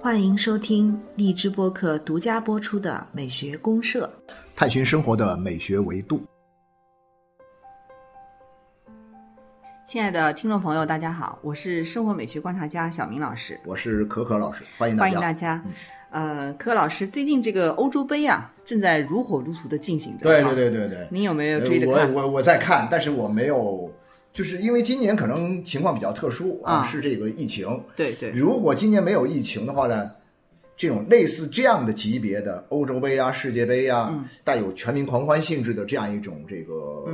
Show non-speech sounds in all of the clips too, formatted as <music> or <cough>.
欢迎收听荔枝播客独家播出的《美学公社》，探寻生活的美学维度。亲爱的听众朋友，大家好，我是生活美学观察家小明老师，我是可可老师，欢迎大家。欢迎大家。呃，可老师，最近这个欧洲杯啊，正在如火如荼的进行着。对对对对对。您有没有追着看？我我我在看，但是我没有。就是因为今年可能情况比较特殊啊，是这个疫情。对对。如果今年没有疫情的话呢，这种类似这样的级别的欧洲杯啊、世界杯啊，带有全民狂欢性质的这样一种这个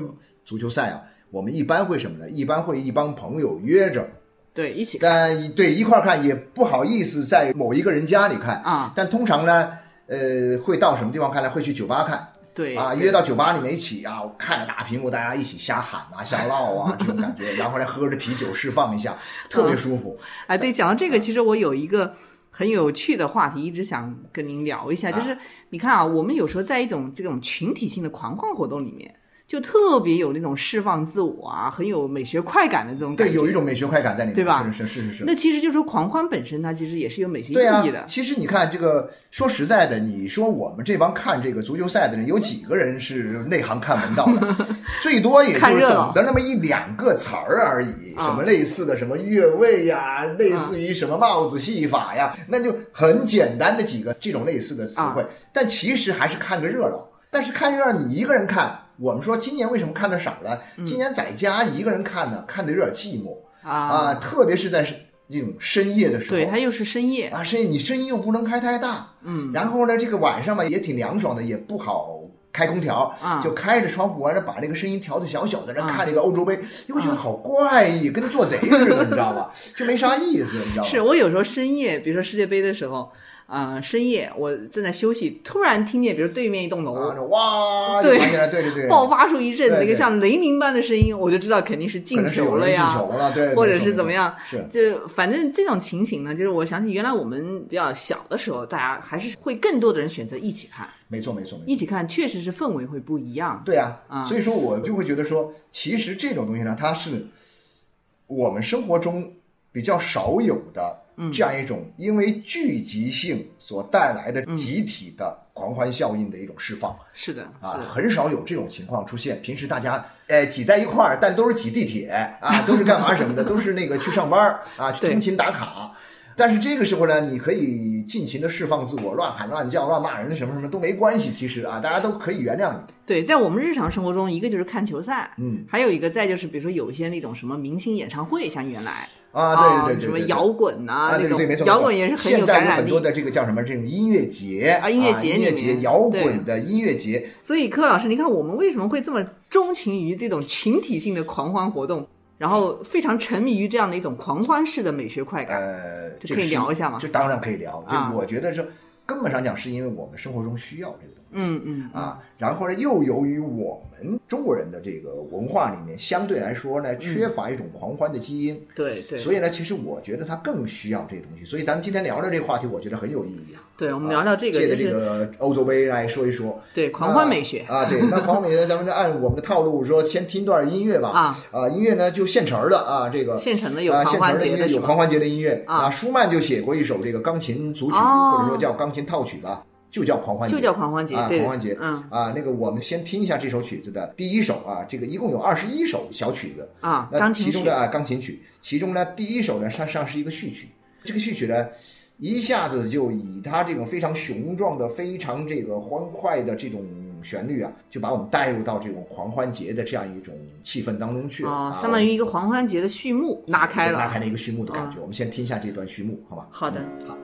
足球赛啊，我们一般会什么呢？一般会一帮朋友约着，对一起。但对一块看也不好意思在某一个人家里看啊。但通常呢，呃，会到什么地方看呢？会去酒吧看。对啊，约到酒吧里面一起啊，看着大屏幕，大家一起瞎喊啊、<laughs> 瞎唠啊，这种感觉，<laughs> 然后来喝着啤酒释放一下，特别舒服。哎，对，讲到这个，其实我有一个很有趣的话题，一直想跟您聊一下，就是你看啊，我们有时候在一种这种群体性的狂欢活动里面。就特别有那种释放自我啊，很有美学快感的这种感觉。对，有一种美学快感在里面，对吧？是是是是。那其实就是说狂欢本身，它其实也是有美学意义的。其实你看这个，说实在的，你说我们这帮看这个足球赛的人，有几个人是内行看门道的？<laughs> 最多也就懂得那么一两个词儿而已，什么类似的什么越位呀，类似于什么帽子戏法呀，那就很简单的几个这种类似的词汇。但其实还是看个热闹。但是看热闹，你一个人看。我们说今年为什么看的少了？今年在家一个人看呢，看的有点寂寞啊，特别是在这种深夜的时候。对，它又是深夜啊，深夜你声音又不能开太大，嗯，然后呢，这个晚上嘛也挺凉爽的，也不好开空调，就开着窗户，完了把那个声音调的小小的，然后看这个欧洲杯，又觉得好怪异，跟做贼似的，你知道吧？就没啥意思，你知道吗？<laughs> 是我有时候深夜，比如说世界杯的时候。啊，深夜我正在休息，突然听见，比如对面一栋楼，哇，对，对对对，爆发出一阵那个像雷鸣般的声音，我就知道肯定是进球了呀，进球了，对，<laughs> 或者是怎么样，是，就反正这种情形呢，就是我想起原来我们比较小的时候，大家还是会更多的人选择一起看，没错没错，一起看确实是氛围会不一样，对啊，所以说我就会觉得说，其实这种东西呢，它是我们生活中比较少有的。这样一种因为聚集性所带来的集体的狂欢效应的一种释放，是的啊，很少有这种情况出现。平时大家呃挤在一块儿，但都是挤地铁啊，<laughs> 都是干嘛什么的，都是那个去上班啊，去通勤打卡。但是这个时候呢，你可以尽情的释放自我，乱喊乱叫、乱骂人，什么什么都没关系。其实啊，大家都可以原谅你。对，在我们日常生活中，一个就是看球赛，嗯，还有一个再就是，比如说有一些那种什么明星演唱会，像原来。啊，对对对，什么摇滚啊，那种摇滚也是很有感染力。很多的这个叫什么？这种音乐节啊，音乐节，音乐节，摇滚的音乐节。所以，柯老师，你看我们为什么会这么钟情于这种群体性的狂欢活动，然后非常沉迷于这样的一种狂欢式的美学快感？呃，这可以聊一下吗？这当然可以聊。就我觉得是根本上讲，是因为我们生活中需要这个东西。嗯嗯啊，然后呢，又由于我们中国人的这个文化里面相对来说呢，缺乏一种狂欢的基因，对对，所以呢，其实我觉得他更需要这个东西。所以咱们今天聊的这个话题，我觉得很有意义啊。对，我们聊聊这个，借着这个欧洲杯来说一说，对狂欢美学。啊，对，那狂欢美学，咱们就按我们的套路说，先听段音乐吧。啊。啊，音乐呢就现成的啊，这个现成的有狂欢节的有狂欢节的音乐。啊。舒曼就写过一首这个钢琴组曲，或者说叫钢琴套曲吧。就叫狂欢节，就叫狂欢节啊！狂欢节，嗯。啊，那个我们先听一下这首曲子的第一首啊，这个一共有二十一首小曲子。啊，那其中的啊钢琴曲，其中呢第一首呢它上是一个序曲，这个序曲呢一下子就以他这种非常雄壮的、非常这个欢快的这种旋律啊，就把我们带入到这种狂欢节的这样一种气氛当中去了啊，相当于一个狂欢节的序幕拉开了，拉开了一个序幕的感觉。我们先听一下这段序幕，好吧？好的，好。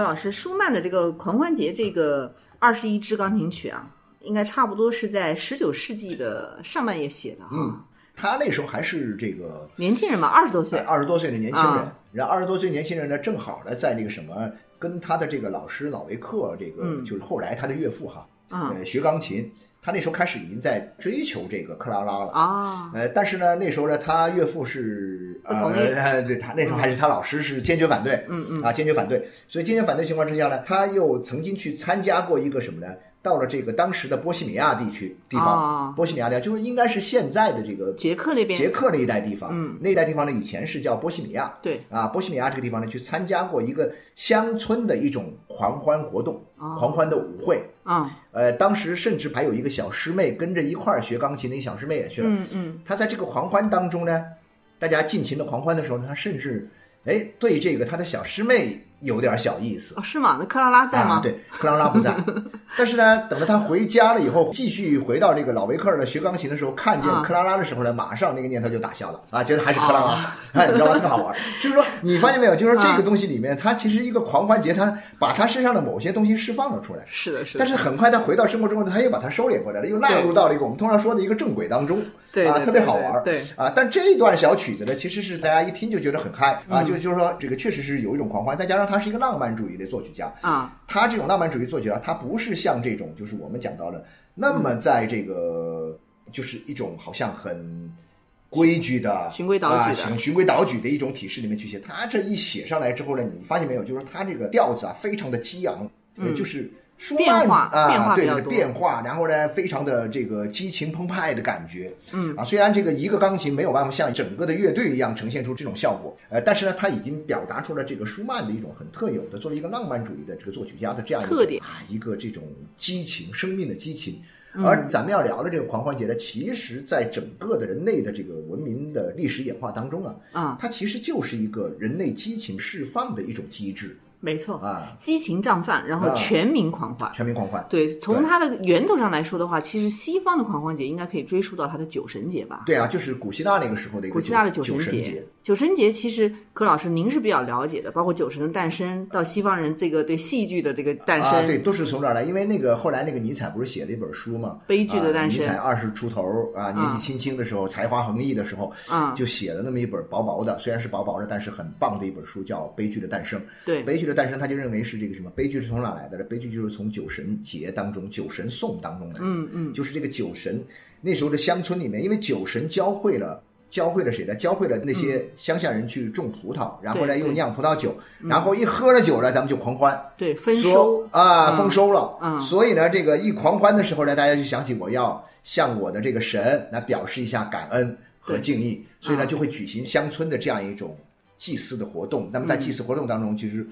柯老师，舒曼的这个狂欢节这个二十一支钢琴曲啊，应该差不多是在十九世纪的上半叶写的啊。他那时候还是这个年轻人嘛，二十多岁，二十多岁的年轻人。然后二十多岁年轻人呢，正好呢，在那个什么，跟他的这个老师老维克，这个就是后来他的岳父哈，呃，学钢琴。他那时候开始已经在追求这个克拉拉了。啊，呃，但是呢，那时候呢，他岳父是呃，<laughs> 对他那时候还是他老师是坚决反对，嗯嗯，啊，坚决反对，所以坚决反对情况之下呢，他又曾经去参加过一个什么呢？到了这个当时的波西米亚地区地方，波西米亚地就是应该是现在的这个捷克那边，捷克那一带地方，嗯，那一带地方呢，以前是叫波西米亚，对，啊，波西米亚这个地方呢，去参加过一个乡村的一种狂欢活动，狂欢的舞会，啊，呃，当时甚至还有一个小师妹跟着一块儿学钢琴的一小师妹也去了，嗯嗯，他在这个狂欢当中呢，大家尽情的狂欢的时候呢，他甚至哎对这个他的小师妹。有点小意思哦，是吗？那克拉拉在吗？对，克拉拉不在。<laughs> 但是呢，等到他回家了以后，继续回到这个老维克尔的学钢琴的时候，看见克拉拉的时候呢，马上那个念头就打消了 <laughs> 啊，觉得还是克拉拉，<laughs> 哎，你知道吗？特好玩。就是说，你发现没有？就是说，这个东西里面，它其实一个狂欢节，它把他身上的某些东西释放了出来。是的，是的。但是很快他回到生活中，他又把它收敛回来了，又纳入到了一个我们通常说的一个正轨当中。对啊，特别好玩。对啊，但这一段小曲子呢，其实是大家一听就觉得很嗨啊，就就是说，这个确实是有一种狂欢，再加上它是一个浪漫主义。的作曲家啊，他这种浪漫主义作曲家，他不是像这种，就是我们讲到的那么在这个，就是一种好像很规矩的循规蹈矩的循规蹈矩的一种体式里面去写。他这一写上来之后呢，你发现没有，就是他这个调子啊，非常的激昂，就是。舒曼啊，对对，变化，然后呢，非常的这个激情澎湃的感觉，嗯啊，虽然这个一个钢琴没有办法像整个的乐队一样呈现出这种效果，呃，但是呢，他已经表达出了这个舒曼的一种很特有的，作为一个浪漫主义的这个作曲家的这样一个特点啊，一个这种激情，生命的激情。而咱们要聊的这个狂欢节呢，其实在整个的人类的这个文明的历史演化当中啊，啊，它其实就是一个人类激情释放的一种机制。没错啊，激情绽放，然后全民狂欢，全民狂欢。对，从它的源头上来说的话，其实西方的狂欢节应该可以追溯到它的酒神节吧？对啊，就是古希腊那个时候的一个古希腊的酒神节。酒神节其实柯老师您是比较了解的，包括酒神的诞生到西方人这个对戏剧的这个诞生，对，都是从这儿来。因为那个后来那个尼采不是写了一本书吗，悲剧的诞生。尼采二十出头啊，年纪轻轻的时候，才华横溢的时候，啊，就写了那么一本薄薄的，虽然是薄薄的，但是很棒的一本书，叫《悲剧的诞生》。对，悲剧的诞生，他就认为是这个什么悲剧是从哪来的？悲剧就是从酒神节当中、酒神颂当中来的。嗯嗯，就是这个酒神那时候的乡村里面，因为酒神教会了。教会了谁呢？教会了那些乡下人去种葡萄，然后呢又酿葡萄酒，然后一喝了酒呢，咱们就狂欢。对，丰收啊，丰收了。嗯，所以呢，这个一狂欢的时候呢，大家就想起我要向我的这个神来表示一下感恩和敬意，所以呢就会举行乡村的这样一种祭祀的活动。那么在祭祀活动当中，其实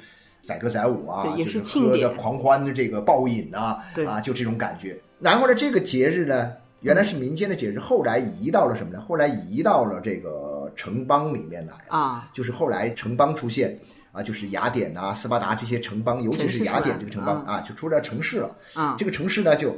载歌载舞啊，就是喝的狂欢的这个暴饮啊，啊，就这种感觉。然后呢，这个节日呢。原来是民间的节日，后来移到了什么呢？后来移到了这个城邦里面来啊，就是后来城邦出现啊，就是雅典啊、斯巴达这些城邦，尤其是雅典这个城邦啊，就出了城市了啊。这个城市呢，就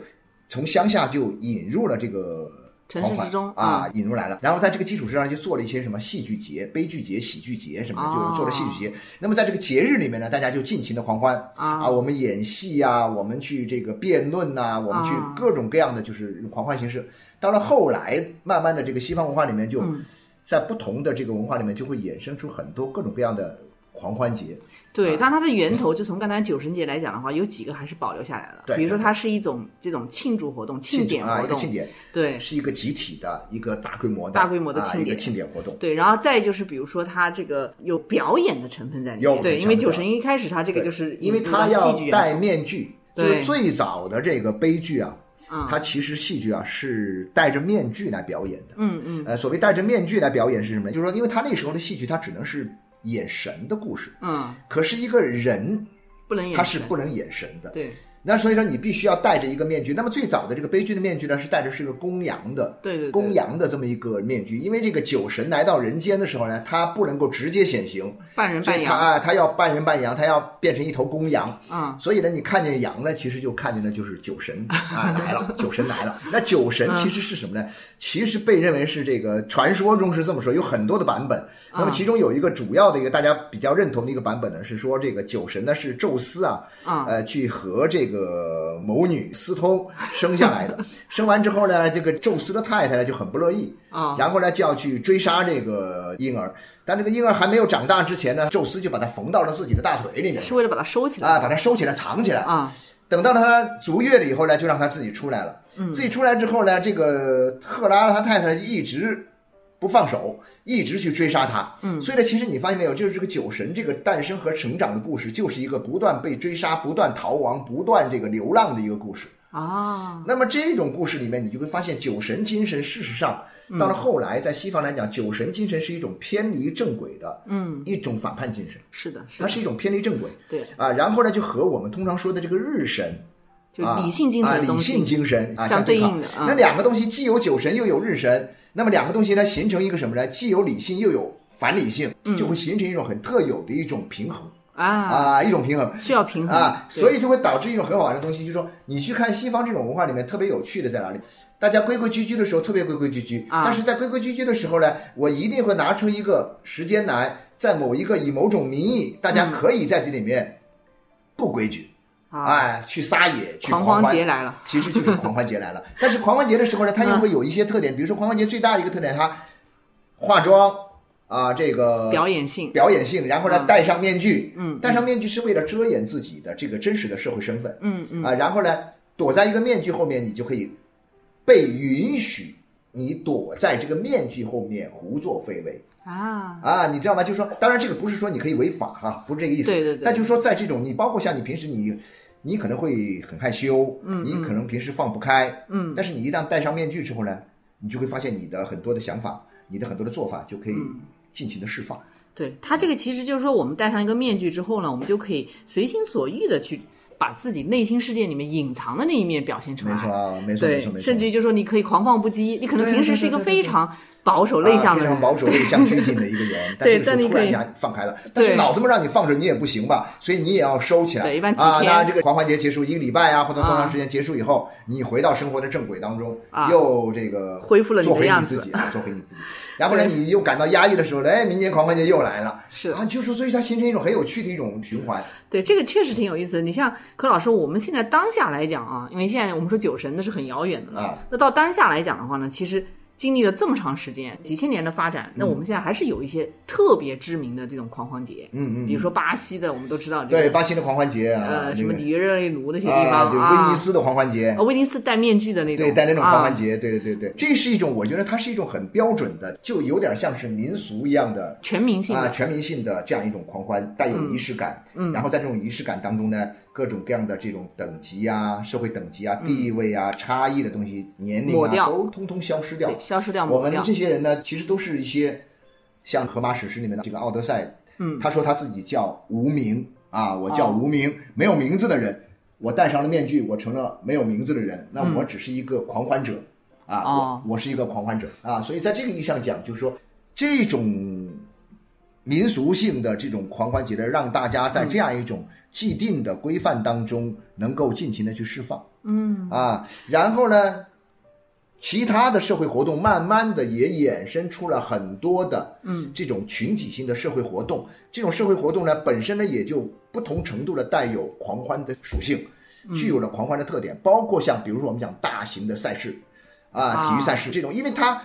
从乡下就引入了这个。城市之中啊，引入来了，然后在这个基础之上就做了一些什么戏剧节、悲剧节、喜剧节什么的，就是做了戏剧节。那么在这个节日里面呢，大家就尽情的狂欢啊，我们演戏呀，我们去这个辩论呐，我们去各种各样的就是狂欢形式。到了后来，慢慢的这个西方文化里面就在不同的这个文化里面就会衍生出很多各种各样的狂欢节。对，但它的源头就从刚才酒神节来讲的话，有几个还是保留下来了。对，比如说它是一种这种庆祝活动、庆典活动，庆典，对，是一个集体的一个大规模的、大规模的庆典庆典活动。对，然后再就是比如说它这个有表演的成分在里面。对，因为酒神一开始它这个就是因为它要戴面具，就是，最早的这个悲剧啊，它其实戏剧啊是戴着面具来表演的。嗯嗯。呃，所谓戴着面具来表演是什么？就是说，因为他那时候的戏剧，它只能是。演神的故事，嗯，可是一个人不能演，他是不能眼神的，对，那所以说你必须要戴着一个面具。那么最早的这个悲剧的面具呢，是戴着是一个公羊的，对对，公羊的这么一个面具。因为这个酒神来到人间的时候呢，他不能够直接显形，半人半羊啊，他要半人半羊，他要变成一头公羊。嗯，所以呢，你看见羊呢，其实就看见的就是酒神啊来了，酒神来了。那酒神其实是什么呢？其实被认为是这个传说中是这么说，有很多的版本。那么其中有一个主要的一个大家比较认同的一个版本呢，是说这个酒神呢是宙斯啊，呃，去和这个。某女私通生下来的，<laughs> 生完之后呢，这个宙斯的太太呢就很不乐意啊，然后呢就要去追杀这个婴儿，但这个婴儿还没有长大之前呢，宙斯就把它缝到了自己的大腿里面，是为了把它收起来啊，把它收起来藏起来啊。等到他足月了以后呢，就让他自己出来了。嗯，自己出来之后呢，这个赫拉他太太一直。不放手，一直去追杀他。嗯，所以呢，其实你发现没有，就是这个酒神这个诞生和成长的故事，就是一个不断被追杀、不断逃亡、不断这个流浪的一个故事啊。那么这种故事里面，你就会发现，酒神精神事实上到了后来，在西方来讲，酒神精神是一种偏离正轨的，嗯，一种反叛精神。是的，它是一种偏离正轨。对啊，然后呢，就和我们通常说的这个日神，就理性精神理性精神相对应的。那两个东西既有酒神，又有日神。那么两个东西呢，形成一个什么呢？既有理性又有反理性，就会形成一种很特有的一种平衡。啊。啊，一种平衡。需要平衡啊，所以就会导致一种很好玩的东西，就是说你去看西方这种文化里面特别有趣的在哪里？大家规规矩矩的时候特别规规矩矩，但是在规规矩矩的时候呢，我一定会拿出一个时间来，在某一个以某种名义，大家可以在这里面不规矩。哎，去撒野，去狂欢。节来了，其实就是狂欢节来了。<laughs> 但是狂欢节的时候呢，它又会有一些特点，比如说狂欢节最大的一个特点，它化妆啊，这个表演性，表演性，然后呢戴上面具，嗯，戴上面具是为了遮掩自己的这个真实的社会身份，嗯嗯。啊，然后呢躲在一个面具后面，你就可以被允许你躲在这个面具后面胡作非为。啊啊，你知道吗？就是说，当然这个不是说你可以违法哈，不是这个意思。对对对。但就是说，在这种你包括像你平时你，你可能会很害羞，嗯，你可能平时放不开，嗯。但是你一旦戴上面具之后呢，你就会发现你的很多的想法，你的很多的做法就可以尽情的释放。对他这个其实就是说，我们戴上一个面具之后呢，我们就可以随心所欲的去把自己内心世界里面隐藏的那一面表现出来。没错，没错，没错，没错。甚至于就是说，你可以狂放不羁，你可能平时是一个非常。保守内向的人，非常保守内向拘谨的一个人，<laughs> 但是突然一下放开了，但是脑子么让你放着，你也不行吧？所以你也要收起来。对，一般啊，那这个狂欢节结束一个礼拜啊，或者多长时间结束以后，你回到生活的正轨当中，又这个恢复了做回你自己啊，做回你自己。<laughs> 然后呢，你又感到压抑的时候，哎，明年狂欢节又来了，是啊，就是所以它形成一种很有趣的一种循环。对，这个确实挺有意思的。你像柯老师，我们现在当下来讲啊，因为现在我们说酒神那是很遥远的了，那到当下来讲的话呢，其实。经历了这么长时间，几千年的发展，那我们现在还是有一些特别知名的这种狂欢节，嗯嗯，比如说巴西的，我们都知道，对巴西的狂欢节啊，呃，什么里约热内卢那些地方啊，威尼斯的狂欢节，威尼斯戴面具的那种，对，戴那种狂欢节，对对对对，这是一种，我觉得它是一种很标准的，就有点像是民俗一样的全民性啊，全民性的这样一种狂欢，带有仪式感，嗯，然后在这种仪式感当中呢，各种各样的这种等级啊、社会等级啊、地位啊、差异的东西、年龄啊，都通通消失掉，消失掉，我们。这些人呢，其实都是一些像荷马史诗里面的这个奥德赛，嗯，他说他自己叫无名啊，我叫无名，没有名字的人，我戴上了面具，我成了没有名字的人，那我只是一个狂欢者啊，我我是一个狂欢者啊，所以在这个意义上讲，就是说这种民俗性的这种狂欢节的，让大家在这样一种既定的规范当中，能够尽情的去释放，嗯啊，然后呢？其他的社会活动慢慢的也衍生出了很多的，嗯，这种群体性的社会活动。这种社会活动呢，本身呢也就不同程度的带有狂欢的属性，具有了狂欢的特点。包括像比如说我们讲大型的赛事，啊，体育赛事这种，因为它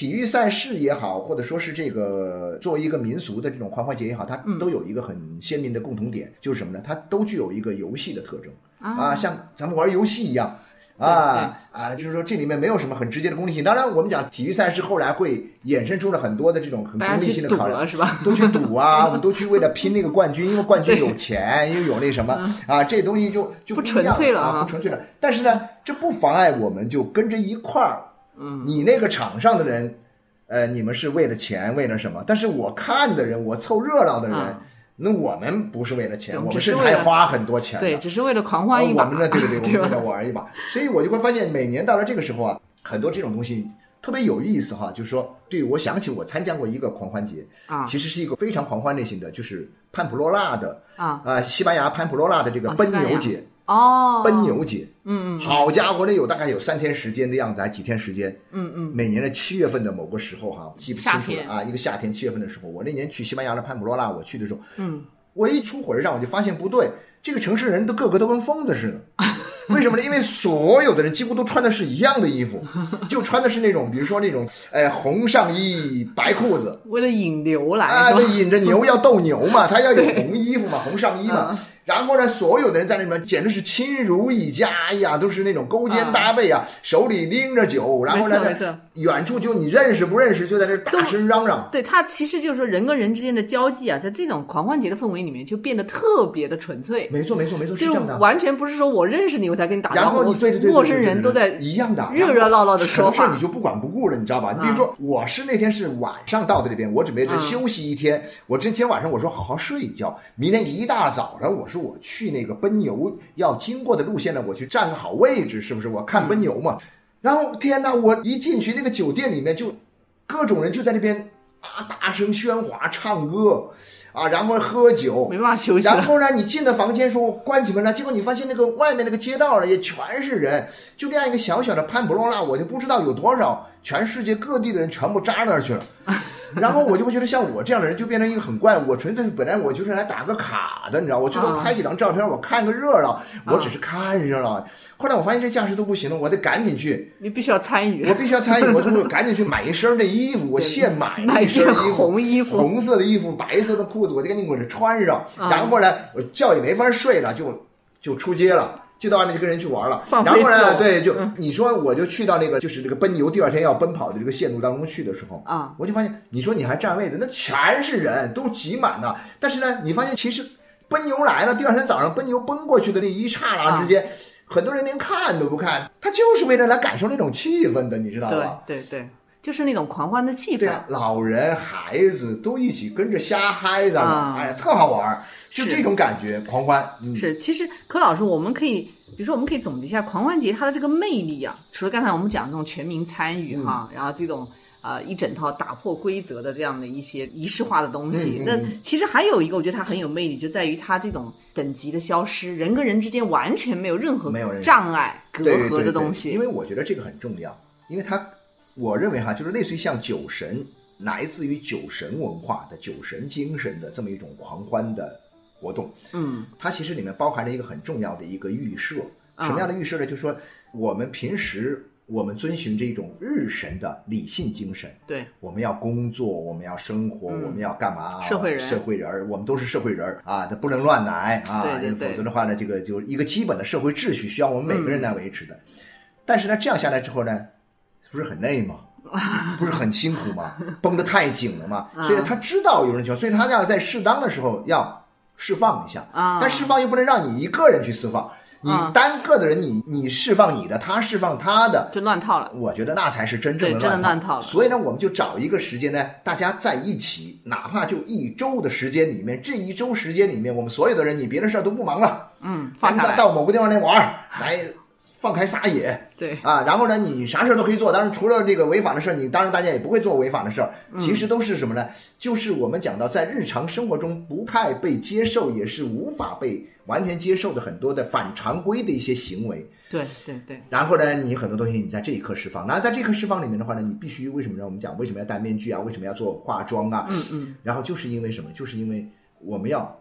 体育赛事也好，或者说是这个作为一个民俗的这种狂欢节也好，它都有一个很鲜明的共同点，就是什么呢？它都具有一个游戏的特征啊，像咱们玩游戏一样。啊啊，就是说这里面没有什么很直接的功利性。当然，我们讲体育赛事后来会衍生出了很多的这种很功利性的考量，是吧？<laughs> 都去赌啊，<laughs> 我们都去为了拼那个冠军，因为冠军有钱，又有那什么啊，这东西就就不纯粹了啊，不纯粹了。但是呢，这不妨碍我们就跟着一块儿。嗯，你那个场上的人，呃，你们是为了钱，为了什么？但是我看的人，我凑热闹的人。那我们不是为了钱，我们甚至还花很多钱。对，只是为了狂欢一把。我们呢，对对对，<laughs> 我们为了玩一把。所以我就会发现，每年到了这个时候啊，很多这种东西特别有意思哈。就是说，对我想起我参加过一个狂欢节啊，其实是一个非常狂欢类型的，就是潘普洛拉的啊啊，西班牙潘普洛拉的这个奔牛节哦，奔牛节，嗯嗯，好家伙，那有大概有三天时间的样子，还几天时间，嗯嗯，每年的七月份的某个时候哈，记不清楚了啊，一个夏天七月份的时候，我那年去西班牙的潘普罗拉，我去的时候，嗯。我一出火车站，我就发现不对，这个城市人都个个都跟疯子似的。<laughs> 为什么呢？因为所有的人几乎都穿的是一样的衣服，<laughs> 就穿的是那种，比如说那种，哎，红上衣白裤子，为了引牛来啊，那引着牛要斗牛嘛，<laughs> 他要有红衣服嘛，红上衣嘛。然后呢，所有的人在那里面简直是亲如一家呀，都是那种勾肩搭背啊，手里拎着酒，然后呢，远处就你认识不认识，就在这大声嚷嚷。对他其实就是说人跟人之间的交际啊，在这种狂欢节的氛围里面就变得特别的纯粹。没错，没错，没错，是这样的。完全不是说我认识你我才跟你打招呼，陌生人都在一样的热热闹闹的说话，你就不管不顾了，你知道吧？你比如说，我是那天是晚上到的这边，我准备着休息一天。我之前晚上我说好好睡一觉，明天一大早呢，我说我去那个。奔牛要经过的路线呢，我去占个好位置，是不是？我看奔牛嘛。然后天哪，我一进去那个酒店里面，就各种人就在那边啊，大声喧哗、唱歌啊，然后喝酒，没办法休息。然后呢，你进了房间说关起门来，结果你发现那个外面那个街道也全是人，就这样一个小小的潘普洛拉，我就不知道有多少全世界各地的人全部扎那儿去了。然后我就会觉得像我这样的人就变成一个很怪，我纯粹是本来我就是来打个卡的，你知道，我最多拍几张照片，我看个热闹，我只是看热闹。后来我发现这架势都不行了，我得赶紧去，你必须要参与，我必须要参与，我就赶紧去买一身那衣服，我现买一身红衣服，红色的衣服，白色的裤子，我就赶紧给我穿上，然后呢，我觉也没法睡了，就就出街了。就到外面就跟人去玩了，然后呢，对，就你说我就去到那个就是这个奔牛第二天要奔跑的这个线路当中去的时候啊，我就发现你说你还占位子，那全是人都挤满了。但是呢，你发现其实奔牛来了，第二天早上奔牛奔过去的那一刹那之间，很多人连看都不看，他就是为了来感受那种气氛的，你知道吧？对对对，就是那种狂欢的气氛，老人孩子都一起跟着瞎嗨的，哎呀，特好玩。就这种感觉，狂欢是。其实柯老师，我们可以，比如说，我们可以总结一下狂欢节它的这个魅力啊。除了刚才我们讲这种全民参与哈，然后这种呃一整套打破规则的这样的一些仪式化的东西，那其实还有一个，我觉得它很有魅力，就在于它这种等级的消失，人跟人之间完全没有任何没有障碍隔阂的东西。因为我觉得这个很重要，因为它，我认为哈，就是类似于像酒神，来自于酒神文化的酒神精神的这么一种狂欢的。活动，嗯，它其实里面包含着一个很重要的一个预设，什么样的预设呢？就是说，我们平时我们遵循这种日神的理性精神，对，我们要工作，我们要生活，我们要干嘛？社会人，社会人，我们都是社会人啊，他不能乱来啊，否则的话呢，这个就一个基本的社会秩序需要我们每个人来维持的。但是呢，这样下来之后呢，不是很累吗？<laughs> 不是很辛苦吗？绷得太紧了吗？所以他知道有人求，所以他要在适当的时候要。释放一下啊，但释放又不能让你一个人去释放，你单个的人，你你释放你的，他释放他的，就乱套了。我觉得那才是真正的乱套。所以呢，我们就找一个时间呢，大家在一起，哪怕就一周的时间里面，这一周时间里面，我们所有的人，你别的事儿都不忙了，嗯，放到到某个地方来玩来。放开撒野，对啊，然后呢，你啥事儿都可以做。当然，除了这个违法的事儿，你当然大家也不会做违法的事儿。其实都是什么呢？就是我们讲到在日常生活中不太被接受，也是无法被完全接受的很多的反常规的一些行为。对对对。然后呢，你很多东西你在这一刻释放。那在这一刻释放里面的话呢，你必须为什么呢？我们讲为什么要戴面具啊？为什么要做化妆啊？嗯嗯。然后就是因为什么？就是因为我们要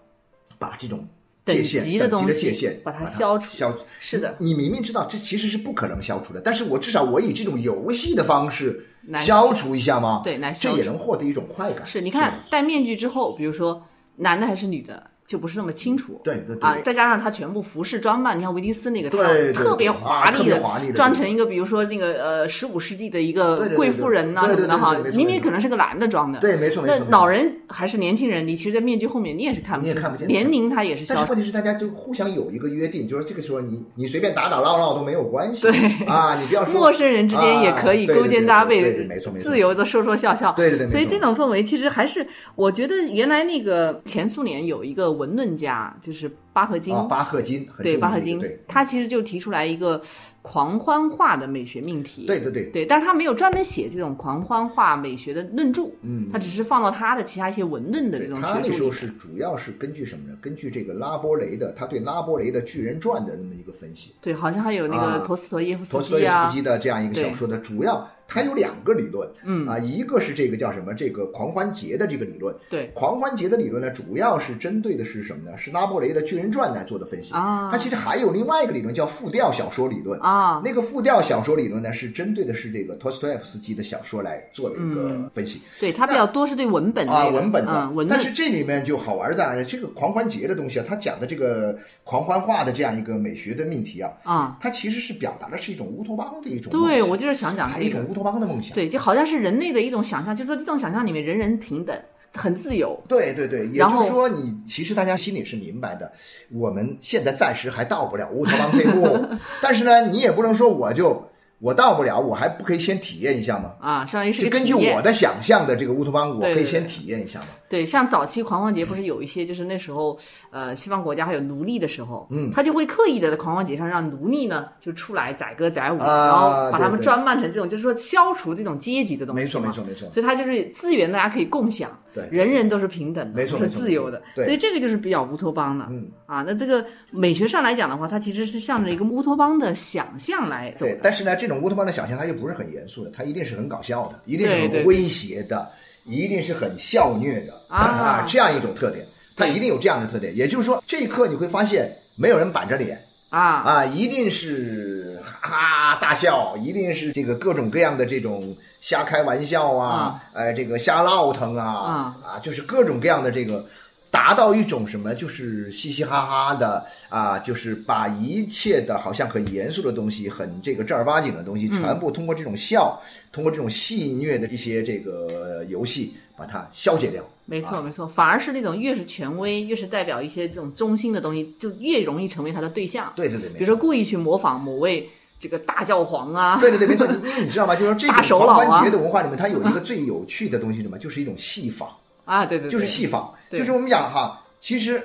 把这种。等级的东西，把它消除。消是的，你明明知道这其实是不可能消除的，但是我至少我以这种游戏的方式消除一下吗？对，来这也能获得一种快感。是，你看戴面具之后，比如说男的还是女的，就不是那么清楚。对对啊，再加上他全部服饰装扮，你看威尼斯那个，对特别华丽的，装成一个比如说那个呃十五世纪的一个贵妇人呐什么的哈，明明可能是个男的装的。对，没错没错。那老人还是年轻人，你其实，在面具后面你也是看不见，你也看不见。年龄他也是。但是问题是，大家就互相有一个约定，就是这个时候你你随便打打闹闹都没有关系。对啊，你不要说 <laughs> 陌生人之间也可以勾肩搭背，没错没错，自由的说说笑笑。对对对。所以这种氛围其实还是，我觉得原来那个前苏联有一个文论家。就是巴赫金，巴赫金，对巴赫金，对，他其实就提出来一个狂欢化的美学命题，对对对，对，但是他没有专门写这种狂欢化美学的论著，嗯，他只是放到他的其他一些文论的这种学他那时候是主要是根据什么呢？根据这个拉波雷的，他对拉波雷的《巨人传》的那么一个分析，对，好像还有那个陀思妥耶夫斯基啊，陀思妥耶夫斯基的这样一个小说的主要。它有两个理论，嗯啊，一个是这个叫什么？这个狂欢节的这个理论，对，狂欢节的理论呢，主要是针对的是什么呢？是拉伯雷的《巨人传》来做的分析啊。它其实还有另外一个理论叫复调小说理论啊。那个复调小说理论呢，是针对的是这个托斯托耶夫斯基的小说来做的一个分析。对，它比较多是对文本啊，文本的。文但是这里面就好玩在这个狂欢节的东西啊，它讲的这个狂欢化的这样一个美学的命题啊，啊，它其实是表达的是一种乌托邦的一种。对，我就是想讲一种乌托邦的梦想。对，就。好像是人类的一种想象，就是说这种想象里面人人平等，很自由。对对对，也就是说，你其实大家心里是明白的，我们现在暂时还到不了乌托邦这一步，但是呢，你也不能说我就。我到不了，我还不可以先体验一下吗？啊，相当于是根据我的想象的这个乌托邦，我可以先体验一下吗？对，像早期狂欢节不是有一些，就是那时候，呃，西方国家还有奴隶的时候，嗯，他就会刻意的在狂欢节上让奴隶呢就出来载歌载舞，然后把他们装扮成这种，就是说消除这种阶级的东西。没错，没错，没错。所以他就是资源大家可以共享，对，人人都是平等的，没错，是自由的。所以这个就是比较乌托邦的。嗯啊，那这个美学上来讲的话，它其实是向着一个乌托邦的想象来走。对，但是呢，这种乌托邦的想象它。又不是很严肃的，它一定是很搞笑的，一定是很诙谐的，一定是很笑虐的啊，这样一种特点，它一定有这样的特点。也就是说，这一刻你会发现没有人板着脸啊啊，一定是哈哈大笑，一定是这个各种各样的这种瞎开玩笑啊，呃，这个瞎闹腾啊啊，就是各种各样的这个。达到一种什么，就是嘻嘻哈哈的啊，就是把一切的好像很严肃的东西，很这个正儿八经的东西，全部通过这种笑，通过这种戏谑的一些这个游戏，把它消解掉。没错，没错，反而是那种越是权威，越是代表一些这种中心的东西，就越容易成为他的对象。对对对，比如说故意去模仿某位这个大教皇啊。对对对，没错，因为你知道吗？就是说这种狂欢节的文化里面，它有一个最有趣的东西，什么？就是一种戏仿。啊，对对，就是戏仿，就是我们讲哈，其实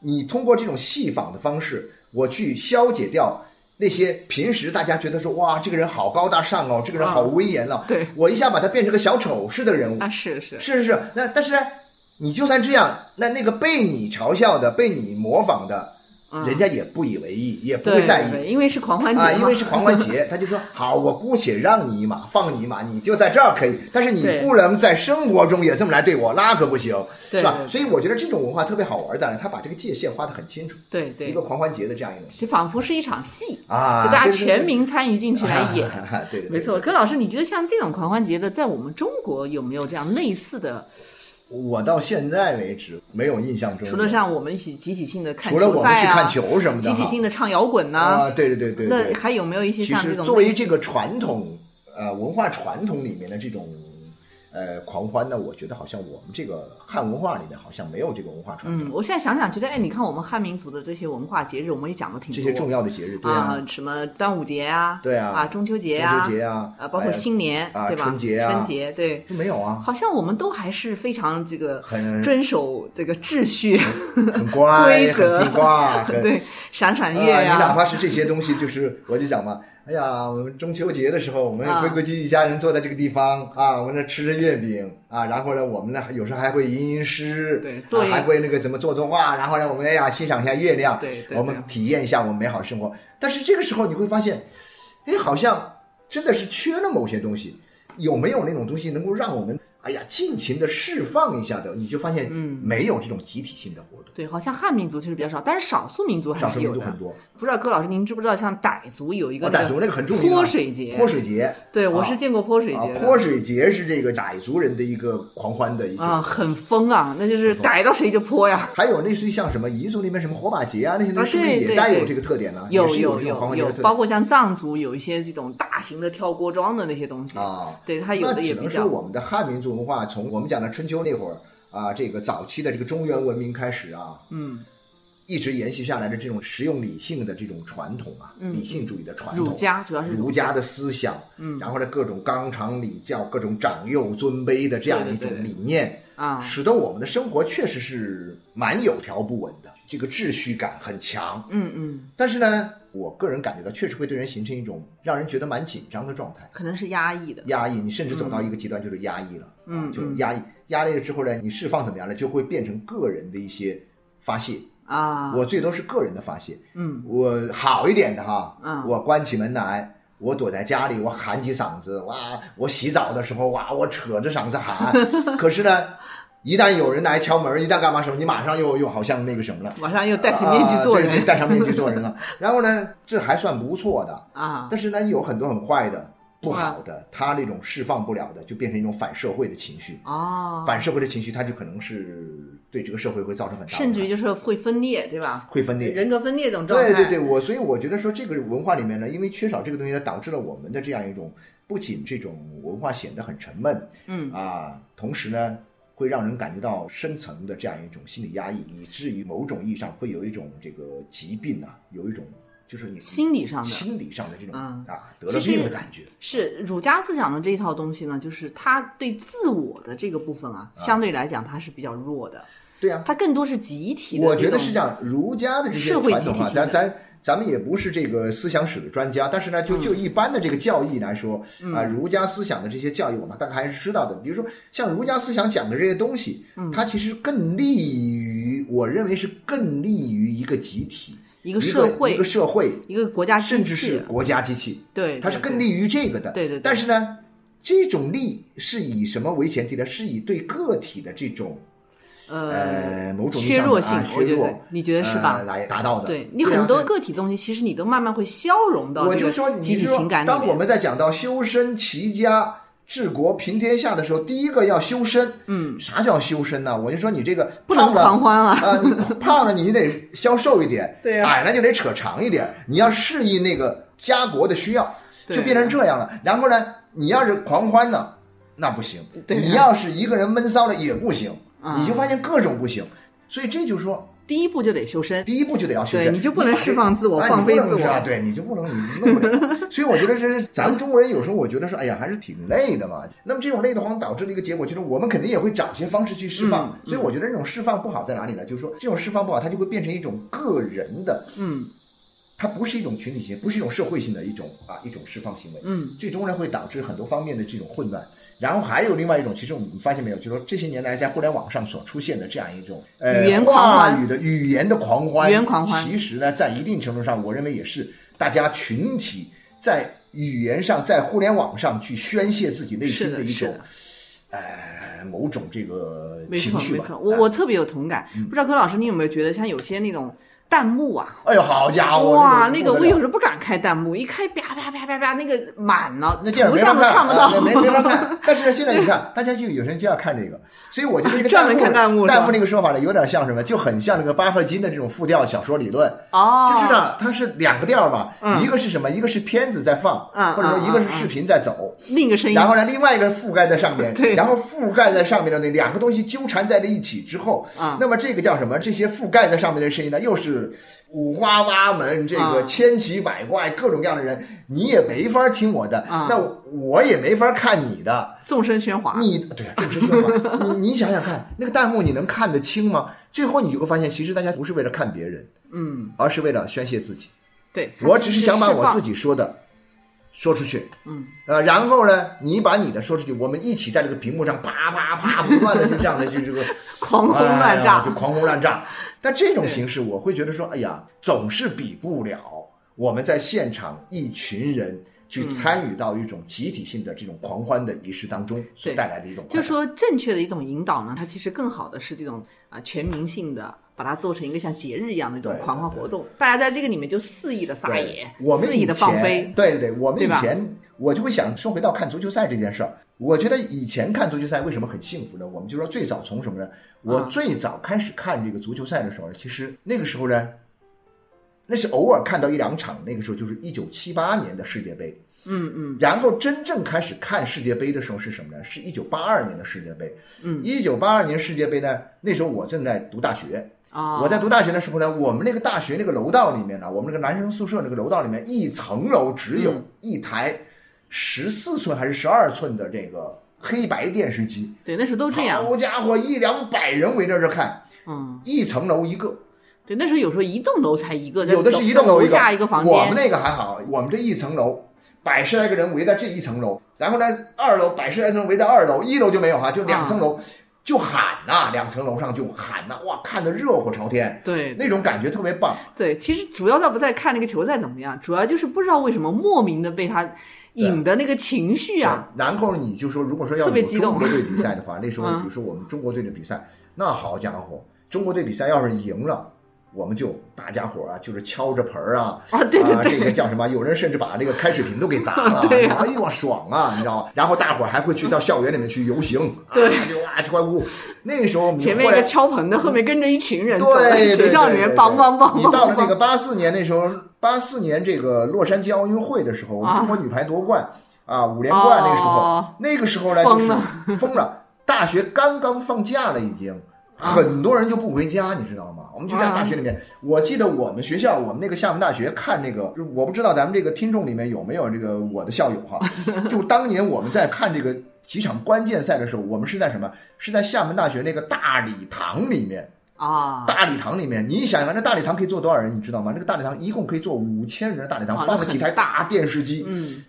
你通过这种戏仿的方式，我去消解掉那些平时大家觉得说哇，这个人好高大上哦，这个人好威严哦，对我一下把他变成个小丑似的人物啊，是是是是是，那但是呢，你就算这样，那那个被你嘲笑的、被你模仿的。人家也不以为意，也不会在意，因为是狂欢节啊，因为是狂欢节，<laughs> 他就说好，我姑且让你一马，放你一马，你就在这儿可以，但是你不能在生活中也这么来对我，那可不行，是吧？所以我觉得这种文化特别好玩在哪？他把这个界限画得很清楚，对对，一个狂欢节的这样一个，就仿佛是一场戏啊，就大家全民参与进去来 <laughs> 演，对，没错。可老师，你觉得像这种狂欢节的，在我们中国有没有这样类似的？我到现在为止没有印象中，除了像我们一起集体性的看球赛啊，除了我们去看球什么的，集体性的唱摇滚呐，啊，对对对对，那还有没有一些像这种？作为这个传统呃文化传统里面的这种。呃，狂欢呢？我觉得好像我们这个汉文化里面好像没有这个文化传统。嗯，我现在想想，觉得哎，你看我们汉民族的这些文化节日，我们也讲的挺多。这些重要的节日，对啊，什么端午节啊，对啊，啊中秋节啊，中秋节啊，啊，包括新年，对吧？春节啊，春节，对，没有啊。好像我们都还是非常这个很遵守这个秩序，很乖，<laughs> 规则，<laughs> 对，赏赏月呀。你哪怕是这些东西，就是我就讲嘛。哎呀，我们中秋节的时候，我们规规矩矩一家人坐在这个地方啊，我们那吃着月饼啊，然后呢，我们呢有时候还会吟吟诗，对，还会那个怎么做作画，然后呢，我们哎呀欣赏一下月亮，对，我们体验一下我们美好生活。但是这个时候你会发现，哎，好像真的是缺了某些东西。有没有那种东西能够让我们哎呀，尽情的释放一下的，你就发现，嗯，没有这种集体性的活动。对，好像汉民族其实比较少，但是少数民族还是有的。很多，不知道柯老师您知不知道，像傣族有一个傣族那个很著名泼水节。泼水节，对我是见过泼水节。泼水节是这个傣族人的一个狂欢的一个啊，很疯啊，那就是逮到谁就泼呀。还有类似于像什么彝族那边什么火把节啊，那些东西是不是也带有这个特点呢？有有有有，包括像藏族有一些这种大型的跳锅庄的那些东西啊，对它有的也比较。只能说我们的汉民族文化从我们。讲的春秋那会儿啊，这个早期的这个中原文明开始啊，嗯，一直延续下来的这种实用理性的这种传统啊，理性主义的传统，儒家主要是儒家。的思想，嗯，然后呢各种纲常礼教、各种长幼尊卑的这样一种理念啊，使得我们的生活确实是蛮有条不紊的，这个秩序感很强，嗯嗯，但是呢。我个人感觉到，确实会对人形成一种让人觉得蛮紧张的状态，可能是压抑的。压抑，你甚至走到一个极端就是压抑了，嗯，就压抑，压抑了之后呢，你释放怎么样呢？就会变成个人的一些发泄啊。我最多是个人的发泄，嗯，我好一点的哈，嗯，我关起门来，我躲在家里，我喊起嗓子，哇，我洗澡的时候，哇，我扯着嗓子喊，<laughs> 可是呢。一旦有人来敲门，一旦干嘛什么，你马上又又好像那个什么了，马上又戴起面具做人，戴上面具做人了。<laughs> 然后呢，这还算不错的啊。但是呢，有很多很坏的、不好的，他那种释放不了的，就变成一种反社会的情绪哦。反社会的情绪，他就可能是对这个社会会造成很大，甚至于就是会分裂，对吧？会分裂，人格分裂这种状态。对对对，我所以我觉得说这个文化里面呢，因为缺少这个东西呢，导致了我们的这样一种不仅这种文化显得很沉闷，嗯啊，同时呢。会让人感觉到深层的这样一种心理压抑，以至于某种意义上会有一种这个疾病啊，有一种就是你心理上的心理上的这种啊得了病的感觉。是儒家思想的这一套东西呢，就是他对自我的这个部分啊，相对来讲它是比较弱的。对啊，它更多是集体的。我觉得是这样，儒家的这些传统啊，咱咱。咱们也不是这个思想史的专家，但是呢，就就一般的这个教义来说，啊，儒家思想的这些教义，我们大概还是知道的。比如说，像儒家思想讲的这些东西，它其实更利于，我认为是更利于一个集体、一个社会、一个社会、一个国家机器，甚至是国家机器。对，它是更利于这个的。对对。但是呢，这种利是以什么为前提呢？是以对个体的这种。呃，某种削弱性，削弱，你觉得是吧？来达到的。对你很多个体东西，其实你都慢慢会消融到我就说，集体情感当我们在讲到修身齐家治国平天下的时候，第一个要修身。嗯，啥叫修身呢？我就说你这个不能狂欢啊！啊，你胖了你得消瘦一点，<laughs> 对矮了就得扯长一点。你要适应那个家国的需要，就变成这样了。然后呢，你要是狂欢呢，那不行；你要是一个人闷骚了也不行。你就发现各种不行，所以这就是说，第一步就得修身，第一步就得要修身，你就不能释放自我，放飞自我，对，你就不能你弄不了。<laughs> 所以我觉得这是咱们中国人有时候我觉得说，哎呀，还是挺累的嘛。那么这种累的话，导致的一个结果就是，我们肯定也会找些方式去释放。所以我觉得这种释放不好在哪里呢？就是说，这种释放不好，它就会变成一种个人的，嗯，它不是一种群体性，不是一种社会性的一种啊一种释放行为，嗯，最终呢会导致很多方面的这种混乱。然后还有另外一种，其实我们发现没有，就是说这些年来在互联网上所出现的这样一种呃话语的语言的狂欢，语言狂欢，其实呢，在一定程度上，我认为也是大家群体在语言上，在互联网上去宣泄自己内心的一种，呃，某种这个情绪吧。没错，没错，我我特别有同感。不知道柯老师，你有没有觉得像有些那种。弹幕啊！哎呦，好家伙！哇，那个我有时候不敢开弹幕，一开啪啪啪啪啪，那个满了，那图像都看不到，没没法看。<laughs> 但是现在你看，大家就有些人就要看这个，所以我觉得这个 <laughs> 专门看弹幕，弹幕那个说法呢，有点像什么？就很像那个巴赫金的这种复调小说理论。哦，就知道它是两个调嘛，一个是什么？一个是片子在放，或者说一个是视频在走，另一个声音。然后呢，另外一个覆盖在上面，<laughs> 然后覆盖在上面的那两个东西纠缠在了一起之后，那么这个叫什么？这些覆盖在上面的声音呢，又是。五花八门，这个千奇百怪，各种各样的人，你也没法听我的，那我也没法看你的。众生喧哗，你对啊，众生喧哗。你你想想看，那个弹幕你能看得清吗？最后你就会发现，其实大家不是为了看别人，嗯，而是为了宣泄自己。对，我只是想把我自己说的说出去，嗯，呃，然后呢，你把你的说出去，我们一起在这个屏幕上啪啪啪不断的就这样的就这个 <laughs> 狂轰滥炸，就狂轰滥炸。但这种形式，我会觉得说，哎呀，总是比不了我们在现场一群人去参与到一种集体性的这种狂欢的仪式当中所带来的一种，就是说正确的一种引导呢，它其实更好的是这种啊全民性的，把它做成一个像节日一样的这种狂欢活动，大家在这个里面就肆意的撒野，肆意的放飞。对对对，我们以前我就会想说回到看足球赛这件事儿，我觉得以前看足球赛为什么很幸福呢？我们就说最早从什么呢？我最早开始看这个足球赛的时候呢，其实那个时候呢。那是偶尔看到一两场，那个时候就是一九七八年的世界杯，嗯嗯，然后真正开始看世界杯的时候是什么呢？是一九八二年的世界杯，嗯，一九八二年世界杯呢，那时候我正在读大学啊，我在读大学的时候呢，我们那个大学那个楼道里面呢，我们那个男生宿舍那个楼道里面，一层楼只有一台十四寸还是十二寸的这个黑白电视机，对，那时候都这样，好家伙，一两百人围着这看，嗯，一层楼一个。对，那时候有时候一栋楼才一个，有的是一栋楼下一个房间。我们那个还好，我们这一层楼百十来个人围在这一层楼，然后呢，二楼百十来个人围在二楼，一楼就没有哈，就两层楼就喊呐，两层楼上就喊呐，哇，看得热火朝天，对，那种感觉特别棒。对，其实主要倒不在看那个球赛怎么样，主要就是不知道为什么莫名的被他引的那个情绪啊。然后你就说，如果说要有中国队比赛的话，<laughs> 那时候比如说我们中国队的比赛，那好家伙，中国队比赛要是赢了。我们就大家伙啊，就是敲着盆儿啊，啊，对对对，这个叫什么？有人甚至把这个开水瓶都给砸了，<laughs> 对哎呦，爽啊，你知道吗？然后大伙儿还会去到校园里面去游行，对，就哇去欢呼。那个时候，前面一个敲盆的，后面跟着一群人，对，学校里面梆梆梆。你到了那个八四年那时候，八四年这个洛杉矶奥运会的时候，我们中国女排夺冠啊，五连冠那个时候，那个时候呢就是疯了，大学刚刚放假了已经。很多人就不回家，你知道吗？我们就在大学里面。我记得我们学校，我们那个厦门大学看那个，我不知道咱们这个听众里面有没有这个我的校友哈。<laughs> 就当年我们在看这个几场关键赛的时候，我们是在什么？是在厦门大学那个大礼堂里面啊。大礼堂里面，你想想，那大礼堂可以坐多少人？你知道吗？那个大礼堂一共可以坐五千人的大礼堂，放了几台大电视机，嗯，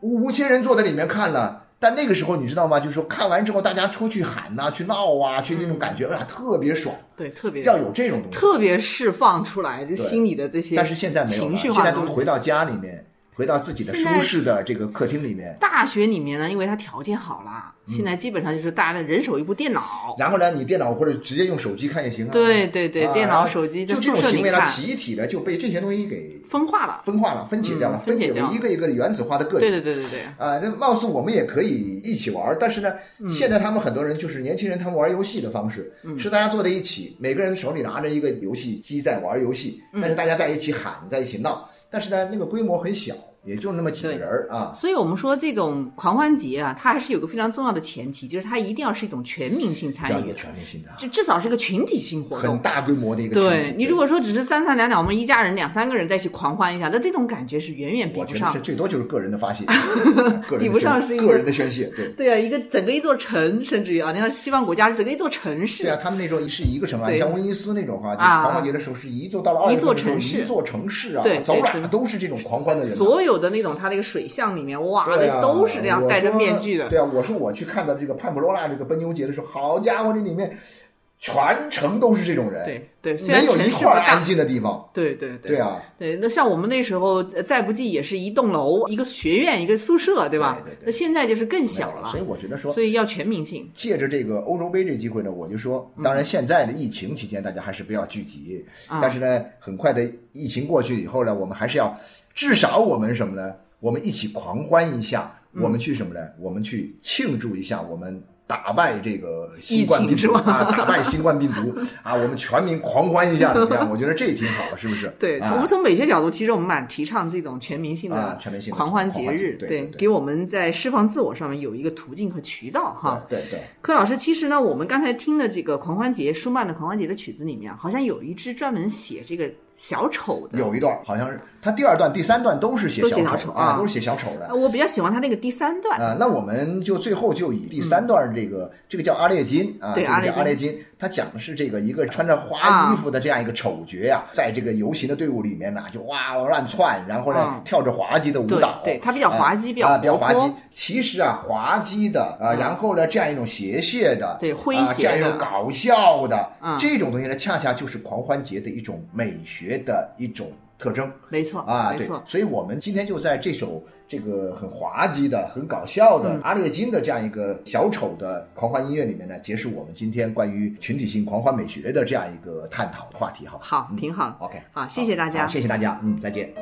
五千人坐在里面看了。但那个时候你知道吗？就是说看完之后，大家出去喊呐，去闹啊，去那种感觉，哎呀，特别爽。对，特别要有这种东西，特别释放出来，就心里的这些。但是现在没有了，现在都回到家里面。回到自己的舒适的这个客厅里面。大学里面呢，因为它条件好了，现在基本上就是大家的人手一部电脑。然后呢，你电脑或者直接用手机看也行啊。对对对，电脑、手机就这种行为呢，集体的就被这些东西给分化了、分化了、分解掉了，分解为一个一个的原子化的个体。对对对对对。啊，这貌似我们也可以一起玩，但是呢，现在他们很多人就是年轻人，他们玩游戏的方式是大家坐在一起，每个人手里拿着一个游戏机在玩游戏，但是大家在一起喊，在一起闹，但是呢，那个规模很小。也就那么几个人儿啊，所以我们说这种狂欢节啊，它还是有个非常重要的前提，就是它一定要是一种全民性参与，全民性的，就至少是个群体性活动，很大规模的一个。对你如果说只是三三两两，我们一家人两三个人在一起狂欢一下，那这种感觉是远远比不上。最多就是个人的发泄，<laughs> 比不上是一个人的宣泄。对对啊，一个整个一座城，甚至于啊，你看西方国家整个一座城市。对啊，他们那种是一个城啊，像威尼斯那种话，狂欢节的时候是一座到了二一座城市，一座城市啊，对，走哪都是这种狂欢的人。所有的那种他那个。水巷里面，哇，那都是这样戴着面具的。对啊，我说我去看到这个潘普罗拉这个奔牛节的时候，好家伙，这里面全程都是这种人。对对，没有一块安静的地方。对对对。对啊。对，那像我们那时候再不济也是一栋楼，一个学院，一个宿舍，对吧？对对。那现在就是更小了。所以我觉得说，所以要全民性。借着这个欧洲杯这机会呢，我就说，当然现在的疫情期间，大家还是不要聚集。但是呢，很快的疫情过去以后呢，我们还是要至少我们什么呢？我们一起狂欢一下，我们去什么呢？我们去庆祝一下，我们打败这个新冠病毒啊，打败新冠病毒啊，我们全民狂欢一下，怎么样？我觉得这挺好的，是不是？<laughs> 对，我们从美学角度，其实我们蛮提倡这种全民性的、全民性狂欢节日，对，给我们在释放自我上面有一个途径和渠道哈。对对。柯老师，其实呢，我们刚才听的这个狂欢节，舒曼的狂欢节的曲子里面，好像有一支专门写这个。小丑的有一段，好像是他第二段、第三段都是写小丑啊，都是写小丑的。我比较喜欢他那个第三段啊。那我们就最后就以第三段这个这个叫阿列金啊，对阿列金，他讲的是这个一个穿着花衣服的这样一个丑角呀，在这个游行的队伍里面呢，就哇乱窜，然后呢跳着滑稽的舞蹈。对他比较滑稽，比较比较滑稽。其实啊，滑稽的啊，然后呢这样一种邪谑的，对诙谐的，这样一种搞笑的这种东西呢，恰恰就是狂欢节的一种美学的一种。特征。没错啊，没错。所以我们今天就在这首这个很滑稽的、很搞笑的阿列金的这样一个小丑的狂欢音乐里面呢，结束我们今天关于群体性狂欢美学的这样一个探讨话题，好吧？好，挺好。OK，好，谢谢大家，谢谢大家，嗯，再见。